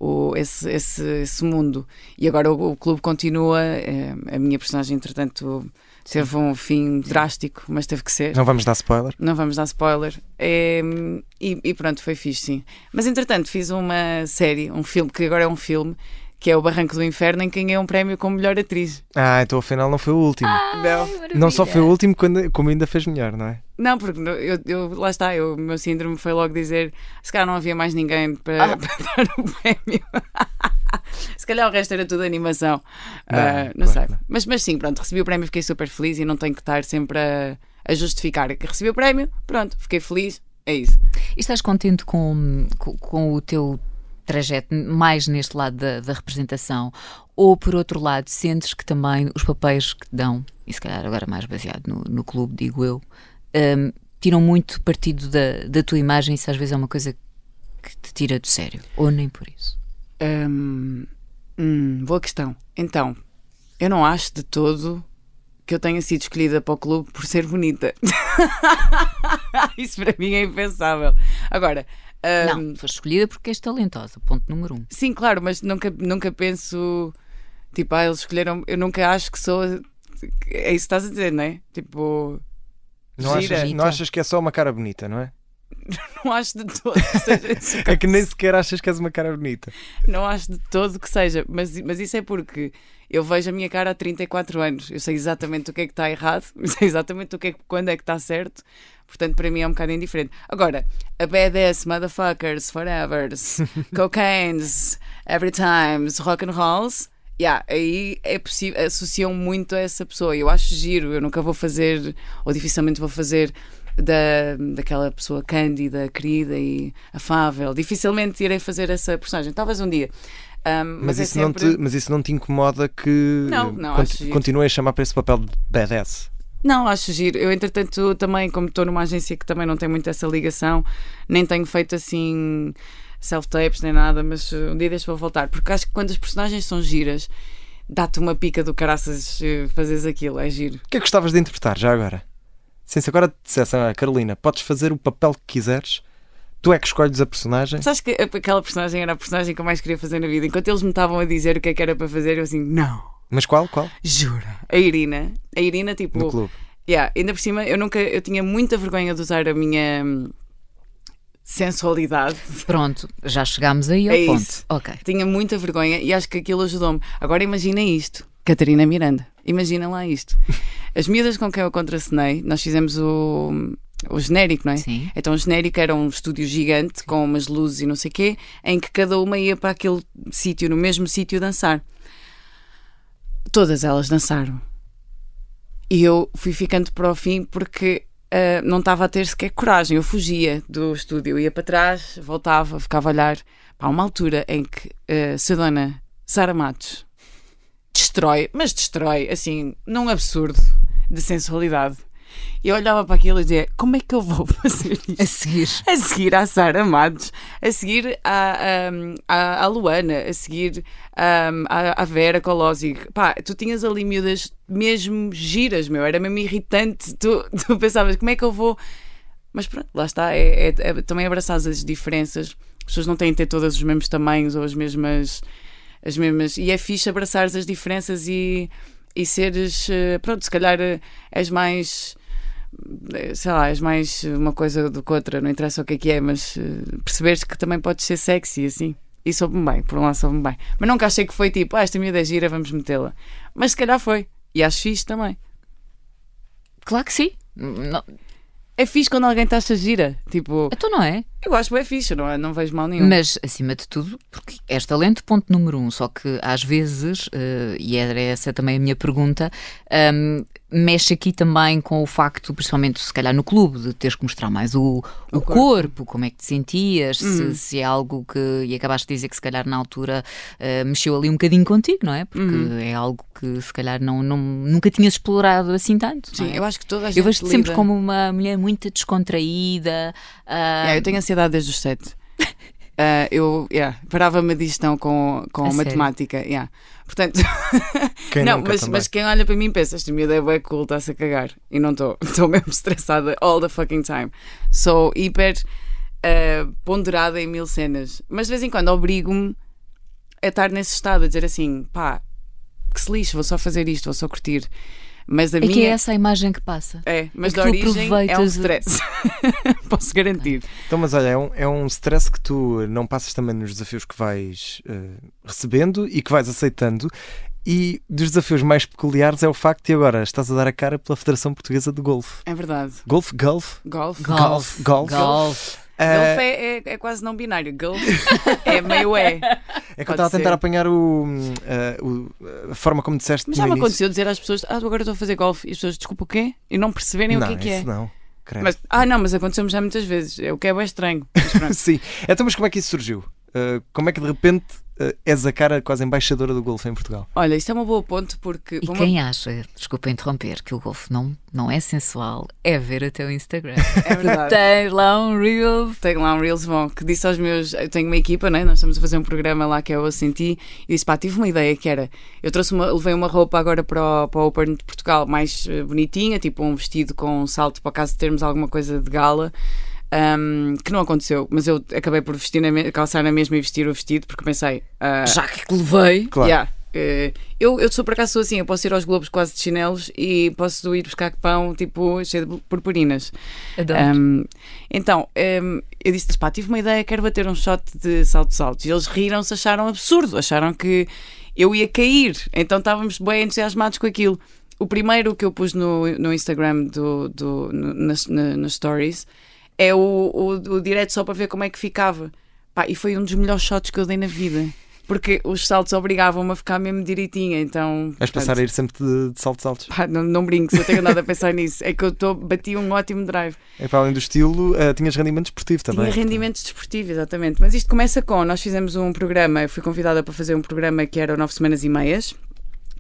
O, esse, esse, esse mundo e agora o, o clube continua. É, a minha personagem, entretanto, Teve um fim drástico, mas teve que ser. Não vamos dar spoiler? Não vamos dar spoiler. É, e, e, pronto, foi fixe, sim. Mas entretanto, fiz uma série, um filme, que agora é um filme, que é O Barranco do Inferno, em que ganhei um prémio como melhor atriz. Ah, então afinal não foi o último. Ai, não. não só foi o último, como ainda fez melhor, não é? Não, porque eu, eu lá está, o meu síndrome foi logo dizer se calhar não havia mais ninguém para, ah. para dar o prémio. Se calhar o resto era tudo animação. Não, uh, não sei. Não. Mas, mas sim, pronto, recebi o prémio, fiquei super feliz e não tenho que estar sempre a, a justificar que recebi o prémio, pronto, fiquei feliz, é isso. E estás contente com, com, com o teu trajeto mais neste lado da, da, representação? Ou, por outro lado, sentes que também os papéis que dão, e se calhar agora mais baseado no, no clube, digo eu, um, tiram muito partido da, da tua imagem isso às vezes é uma coisa que te tira do sério? Ou nem por isso? Hum, hum, boa questão. Então, eu não acho de todo que eu tenha sido escolhida para o clube por ser bonita. Isso para mim é impensável. Agora. Um, não, foste escolhida porque és talentosa, ponto número um. Sim, claro, mas nunca, nunca penso. Tipo, ah, eles escolheram. Eu nunca acho que sou. É isso que estás a dizer, não é? Tipo. Não achas, não achas que é só uma cara bonita, não é? não acho de todo que seja É que nem sequer achas que és uma cara bonita. Não acho de todo que seja, mas, mas isso é porque eu vejo a minha cara há 34 anos. Eu sei exatamente o que é que está errado, sei exatamente o que é, quando é que está certo. Portanto, para mim é um bocado indiferente. Agora, a badass, motherfuckers, forevers, cocaines, every times, rock and rolls, yeah, aí é possível, associam muito a essa pessoa. Eu acho giro, eu nunca vou fazer, ou dificilmente vou fazer da, daquela pessoa cândida, querida e afável. Dificilmente irei fazer essa personagem. Talvez um dia. Um, Mas, é isso sempre... não te, mas isso não te incomoda que Não, não, conti- acho giro. continuem a chamar para esse papel de badass? Não, acho giro. Eu, entretanto, também, como estou numa agência que também não tem muito essa ligação, nem tenho feito assim self-tapes nem nada, mas uh, um dia deixo vou voltar. Porque acho que quando as personagens são giras, dá-te uma pica do caraças uh, fazeres aquilo, é giro. O que é que gostavas de interpretar já agora? Sim, se agora te dissessem, ah, Carolina, podes fazer o papel que quiseres, tu é que escolhes a personagem. Sabes que aquela personagem era a personagem que eu mais queria fazer na vida. Enquanto eles me estavam a dizer o que é que era para fazer, eu assim, não, Mas qual? Qual? jura. A Irina. A Irina, tipo. No clube. Yeah, ainda por cima, eu nunca, eu tinha muita vergonha de usar a minha sensualidade. Pronto, já chegámos aí ao É ponto. isso. Ok. Tinha muita vergonha e acho que aquilo ajudou-me. Agora imagina isto, Catarina Miranda. Imagina lá isto. As miúdas com quem eu contracenei, nós fizemos o, o genérico, não é? Sim. Então o genérico era um estúdio gigante com umas luzes e não sei o quê, em que cada uma ia para aquele sítio, no mesmo sítio dançar. Todas elas dançaram. E eu fui ficando para o fim porque ah, não estava a ter sequer coragem. Eu fugia do estúdio, eu ia para trás, voltava, ficava a olhar. Para uma altura em que ah, se a dona Sara Matos destrói, mas destrói, assim, num absurdo de sensualidade. Eu olhava para aquilo e dizia: como é que eu vou fazer isto? A seguir. a seguir à Sara Matos, a seguir à, à, à Luana, a seguir à, à Vera Colosi. Pá, tu tinhas ali miúdas mesmo giras, meu, era mesmo irritante. Tu, tu pensavas, como é que eu vou. Mas pronto, lá está, é, é- é também abraçar as diferenças. As pessoas não têm de ter todos os mesmos tamanhos ou as mesmas. As mesmas e é fixe abraçar as diferenças e, e seres. eh, Pronto, se calhar eh, és mais sei lá, és mais uma coisa do que outra, não interessa o que é que é, mas perceberes que também podes ser sexy assim. E soube-me bem, por um lado soube-me bem. Mas nunca achei que foi tipo, ah, esta miúda é gira, vamos metê-la. Mas se calhar foi. E acho fixe também. Claro que sim. Não- É fixe quando alguém te acha gira. Tipo, Então não é? Eu acho bem fixe, não, é? não vejo mal nenhum. Mas, acima de tudo, porque és talento, ponto número um. Só que às vezes, eh, e era essa também a minha pergunta, ahm, mexe aqui também com o facto, principalmente se calhar no clube, de teres que mostrar mais o, o, O corpo. corpo. como é que te sentias, se, se é algo que. E acabaste de dizer que se calhar na altura eh, mexeu ali um bocadinho contigo, não é? Porque é algo que se calhar não, não- nunca tinhas explorado assim tanto. Sim, é? eu acho que toda a gente Eu vejo-te sempre como uma mulher muito descontraída. ah, Yeah, eu tenho ansiedade desde os sete. Ah, eu yeah, parava-me a digestão com, com A matemática. yeah. Portanto, não, mas, mas quem olha para mim pensa: esta miúda é bué cool, está-se a cagar. E não estou. Estou mesmo estressada all the fucking time. Sou hiper ah, ponderada em mil cenas. Mas de vez em quando obrigo-me a estar nesse estado, a dizer assim: pá, que se lixe, vou só fazer isto, vou só curtir. Mas a é que é minha. essa a imagem que passa. É, mas é da origem é um stress. Posso garantir. Então, mas olha, é um, é um stress que tu não passas também nos desafios que vais eh, recebendo e que vais aceitando. E dos desafios mais peculiares é o facto de agora estás a dar a cara pela Federação Portuguesa de Golfe. É verdade. Golfe? Golf? Golf. Golf. Golf. Golf. Golf é, é, é quase não binário. Golf é meio é. é que eu estava a tentar apanhar o, eh, o- a forma como disseste Mas já me início. aconteceu dizer às pessoas: Ah, agora estou a fazer golfe. E as pessoas, desculpa o quê? E não perceberem não, o que é que é. não. Mas, ah, não, mas aconteceu-me já muitas vezes. É O que é bem estranho. Sim. Então, mas como é que isso surgiu? Uh, como é que de repente uh, és a cara quase embaixadora do golfe em Portugal? Olha, isto é uma boa ponto porque. E quem acha, desculpa interromper, que o golfe não, não é sensual, é ver até o Instagram. É verdade. Tens lá um Reels. Tenho lá um Reels bom que disse aos meus. Eu tenho uma equipa, né? nós estamos a fazer um programa lá que é o Eu Senti. E disse: pá, tive uma ideia que era. Eu trouxe uma, levei uma roupa agora para o, para o Open de Portugal mais eh, bonitinha, tipo um vestido com um salto para caso de termos alguma coisa de gala. Um, que não aconteceu, mas eu acabei por vestir na calçar na mesma e vestir o vestido porque pensei. ah, Já que levei. Claro. Yeah. Eh, eu, eu sou por acaso sou assim, eu posso ir aos Globos quase de chinelos e posso ir buscar pão tipo cheio de purpurinas. Adoro. Um, então, um, eu disse-lhes, pá, tive uma ideia, quero bater um shot de saltos altos. E eles riram-se, acharam absurdo, acharam que eu ia cair. Então estávamos bem entusiasmados com aquilo. O primeiro que eu pus no, no Instagram do, do, no, nas, na- nas stories é o, o, o direto só para ver como é que ficava. Pá, e foi um dos melhores shots que eu dei na vida. Porque os saltos obrigavam-me a ficar mesmo direitinha, então... Vais passar a ir sempre de, de saltos altos. Pá, não, não brinques, eu tenho andado a pensar nisso. É que eu tô, bati um ótimo drive. É para além do estilo, eh, tinhas rendimento esportivo também. Tinha rendimento desportivo, exatamente. Mas isto começa com: nós fizemos um programa, eu fui convidada para fazer um programa que era Nove Semanas e Meias,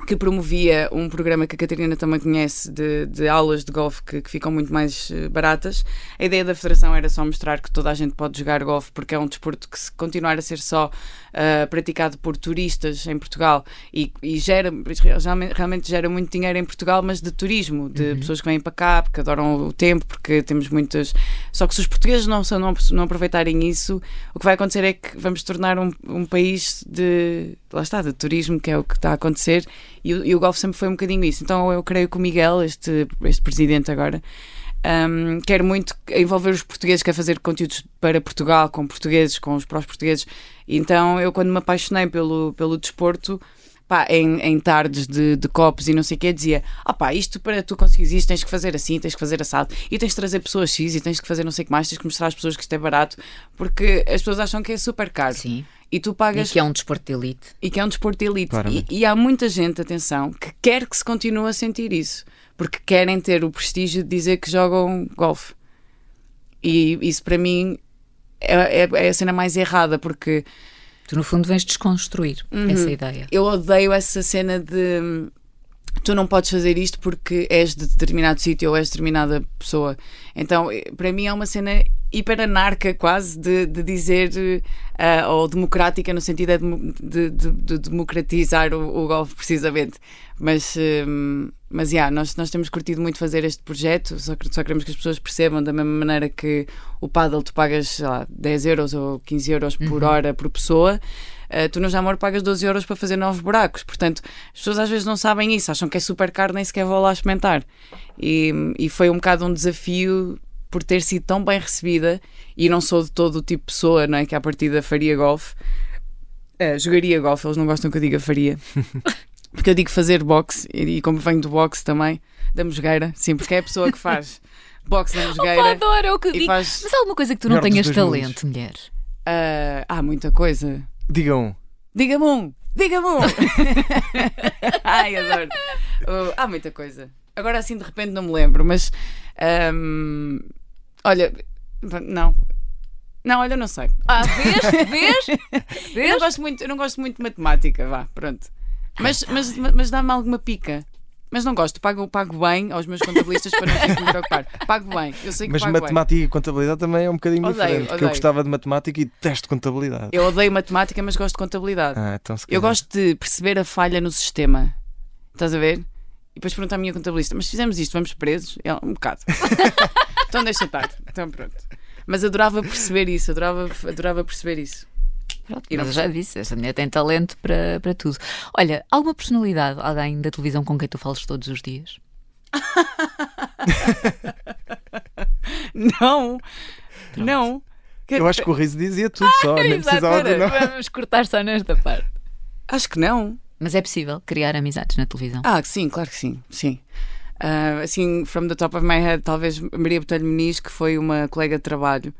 que promovia um programa que a Catarina também conhece de, de aulas de golfe que, que ficam muito mais eh, baratas. A ideia da Federação era só mostrar que toda a gente pode jogar golfe porque é um desporto que, se continuar a ser só ah, praticado por turistas em Portugal e, e gera, realmente, gera muito dinheiro em Portugal, mas de turismo, de pessoas que vêm para cá porque adoram o tempo, porque temos muitas. Só que se os portugueses não, não, não aproveitarem isso, o que vai acontecer é que vamos tornar um, um país de. Lá está, de turismo, que é o que está a acontecer, e, o- e o golfe sempre foi um bocadinho isso. Então eu creio que o Miguel, este, este presidente agora, um, quer muito envolver os portugueses, quer fazer conteúdos para Portugal, com portugueses, com os prós portugueses. Então eu, quando me apaixonei pelo, pelo desporto, pá, em, em tardes de, de copos e não sei o que, dizia: ah pá, isto para tu conseguires isto, tens que fazer assim, tens que fazer assado, e tens que trazer pessoas X, e tens que fazer não sei o que mais, tens que mostrar às pessoas que isto é barato, porque as pessoas acham que é super caro. Sim. E tu E pagas que é um desporto de elite. e que é um desporto de elite. E, e há muita gente, atenção, que quer que se continue a sentir isso, porque querem ter o prestígio de dizer que jogam golfe. E isso para mim é, é- é a cena mais errada, porque Tu, no fundo, vens desconstruir Uhum. essa ideia. eu odeio essa cena de tu não podes fazer isto porque és de determinado sítio ou és de determinada pessoa. Então, eh, para mim é uma cena hiper anarca quase de, de dizer eh, ou democrática no sentido de, de- de- de democratizar o, o golfe precisamente. Mas, hum, mas yeah, nós, nós temos curtido muito fazer este projeto, só, só queremos que as pessoas percebam da mesma maneira que o paddle tu pagas sei lá, 10 euros ou 15 euros por hora por pessoa. Uh, tu no Jamor pagas 12 euros para fazer novos buracos. Portanto, as pessoas às vezes não sabem isso, acham que é super caro, nem sequer vão lá experimentar. E, e foi um bocado um desafio por ter sido tão bem recebida. E não sou de todo o tipo de pessoa não é, que à partida faria golfe. Uh, jogaria golfe, eles não gostam que eu diga faria. Porque eu digo fazer boxe, e, e como venho do boxe também, da mosgueira, sim, porque é a pessoa que faz boxe na Opa, mosgueira. adoro, é o que eu digo. faz. Mas há alguma coisa que tu não Melhor tenhas talento, mulher? uh, há muita coisa. Digam. Diga-me um! Diga-me um! Ai, adoro. Oh, há muita coisa. Agora assim de repente não me lembro, mas. ahm, olha, não. Não, olha, não sei. Ah, vês? Vês? Eu não Vês? gosto muito, eu não gosto muito de matemática, vá, pronto. Mas, mas, mas dá-me alguma pica. Mas não gosto, pago, pago bem aos meus contabilistas para não ter que me preocupar. Pago bem, eu sei que Mas pago bem. matemática e contabilidade também é um bocadinho Odeio, diferente. Porque eu odeio. gostava de matemática e detesto contabilidade. Eu odeio matemática, mas gosto de contabilidade. Ah, então se Eu gosto de perceber a falha no sistema. Estás a ver? E depois perguntar à minha contabilista: mas se fizemos isto, vamos presos? Ela, um bocado. então deixa estar. Então pronto. Mas adorava perceber isso, adorava, adorava perceber isso. Pronto, mas eu já disse, esta mulher tem talento para, para tudo. Olha, alguma personalidade, alguém da televisão com quem tu falas todos os dias? Não, não. Eu acho que o riso dizia tudo só, nem Exato, precisava de não. Vamos cortar só nesta parte. Acho que não. Mas é possível criar amizades na televisão. Ah, sim, claro que sim, sim. Ah, assim, from the top of my head, talvez Maria Botelho Muniz, que foi uma colega de trabalho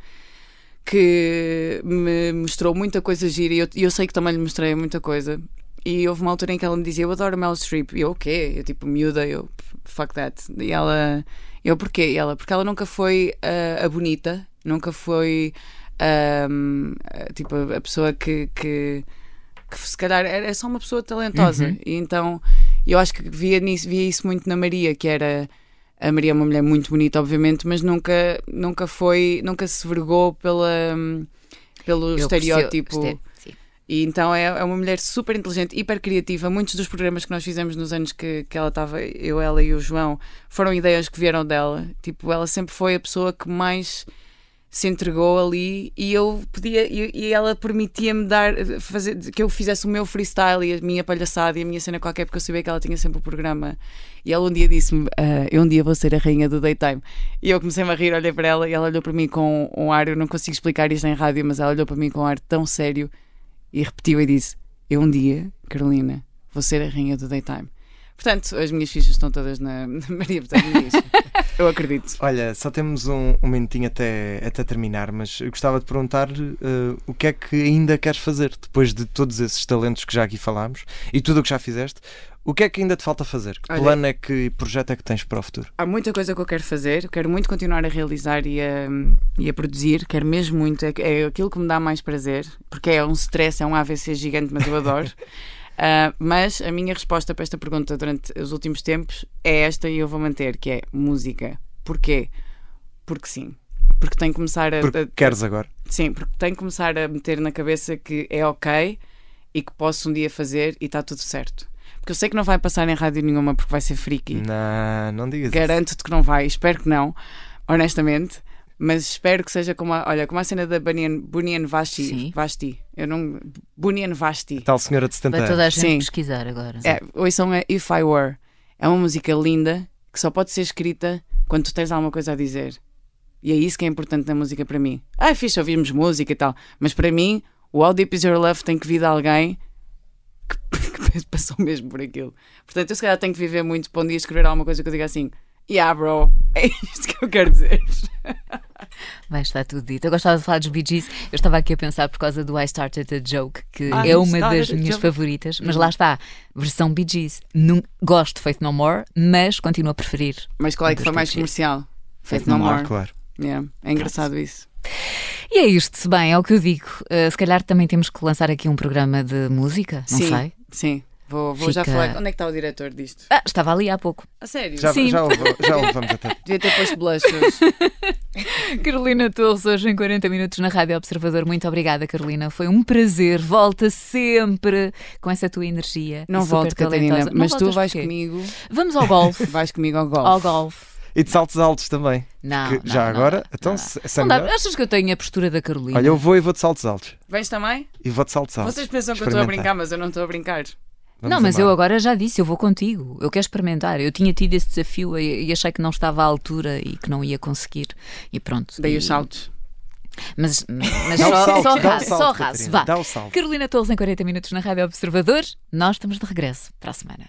que me mostrou muita coisa gira e eu, eu sei que também lhe mostrei muita coisa. E houve uma altura em que ela me dizia: Eu adoro Meryl Streep. E eu, o quê? Eu, tipo, miúda, eu, fuck that. E ela, eu, porquê? E ela, porque ela nunca foi ah, a bonita, nunca foi ahm, ah, tipo a pessoa que, que, que se calhar era só uma pessoa talentosa. E então eu acho que via, nisso, via isso muito na Maria, que era. A Maria é uma mulher muito bonita, obviamente, mas nunca, nunca foi, nunca se vergou pela, pelo Eu estereótipo. percebo-. E então é, é uma mulher super inteligente, hiper criativa. Muitos dos programas que nós fizemos nos anos que, que ela estava, eu, ela e o João, foram ideias que vieram dela. Tipo, ela sempre foi a pessoa que mais se entregou ali e eu podia e, e ela permitia-me dar fazer que eu fizesse o meu freestyle e a minha palhaçada e a minha cena qualquer porque eu sabia que ela tinha sempre o programa. E ela um dia disse-me ah, eu um dia vou ser a rainha do daytime. E eu comecei-me a rir, olhei para ela e ela olhou para mim com um ar, eu não consigo explicar isto em rádio mas ela olhou para mim com um ar tão sério e repetiu e disse eu um dia, Carolina vou ser a rainha do daytime Portanto, as minhas fichas estão todas na, na Maria Betânia Eu acredito. Olha, só temos um, um minutinho até, até terminar, mas eu gostava de perguntar uh, o que é que ainda queres fazer depois de todos esses talentos que já aqui falámos e tudo o que já fizeste. O que é que ainda te falta fazer? Que Olha, plano é que projeto é que tens para o futuro? Há muita coisa que eu quero fazer, quero muito continuar a realizar e a, e a produzir, quero mesmo muito, é, é aquilo que me dá mais prazer, porque é um stress, é um AVC gigante, mas eu adoro. Uh, mas a minha resposta para esta pergunta durante os últimos tempos é esta e eu vou manter, que é música. Porquê? Porque sim. Porque tenho que começar a. Porque queres agora? Sim, porque tenho que começar a meter na cabeça que é ok e que posso um dia fazer e está tudo certo. Porque eu sei que não vai passar em rádio nenhuma porque vai ser freaky. Não, não digas Garanto-te que não vai, espero que não, honestamente mas espero que seja como a, olha, como a cena da Bunyan, Bunyan Vashti, Sim. Vashti. Eu não Bunyan Vashti. Tal senhora de 70 Vai toda a anos. gente Sim. pesquisar agora. É, ouçam a If I Were. É uma música linda que só pode ser escrita quando tu tens alguma coisa a dizer. E é isso que é importante na música para mim. Ah, é fixe ouvirmos música e tal, mas para mim, o How Deep Is Your Love tem que vir de alguém que, que passou mesmo por aquilo. Portanto, eu se calhar tenho que viver muito para um dia escrever alguma coisa que eu diga assim: Yeah, bro, é isto que eu quero dizer. Vai estar tudo dito. Eu gostava de falar dos Bee Gees. Eu estava aqui a pensar por causa do I Started a Joke, que Ah, é I uma das minhas joke. favoritas, mas lá está, versão Bee Gees. Não, gosto de Faith No More, mas continuo a preferir. Mas qual é que foi mais comercial? Faith Faith No No More. Ah, claro. Yeah, É engraçado isso. E é isto, se bem, é o que eu digo. Uh, se calhar também temos que lançar aqui um programa de música, não sim, sei. sim. Vou, vou já Fica- falar. Onde é que está o diretor disto? Ah, estava ali há pouco. A sério? Já, Sim. já, o, já o levamos até. Devia ter posto blush hoje. Carolina Torres, hoje em 40 minutos na Rádio Observador. Muito obrigada, Carolina. Foi um prazer. Volta sempre com essa tua energia. Não volto, Catarina. Não mas tu vais porquê? comigo. Vamos ao golfe. Vais comigo ao golfe. ao golfe. E de saltos altos também. Não, não, já não, agora? não, então, não, se, não. se é Não dá. Achas que eu tenho a postura da Carolina? Olha, eu vou e vou de saltos altos. Vens também? E vou de saltos altos. Vocês pensam que eu estou a brincar, mas eu não estou a brincar. Vamos não, mas eu embora. agora já disse, eu vou contigo. Eu quero experimentar. Eu tinha tido esse desafio e, e achei que não estava à altura e que não ia conseguir. E pronto. Dei e- os saltos. Mas, mas só, salto, só raso, salto, só raso. Vá. Dá o salto. Carolina Torres em 40 minutos na Rádio Observador. Nós estamos de regresso para a semana.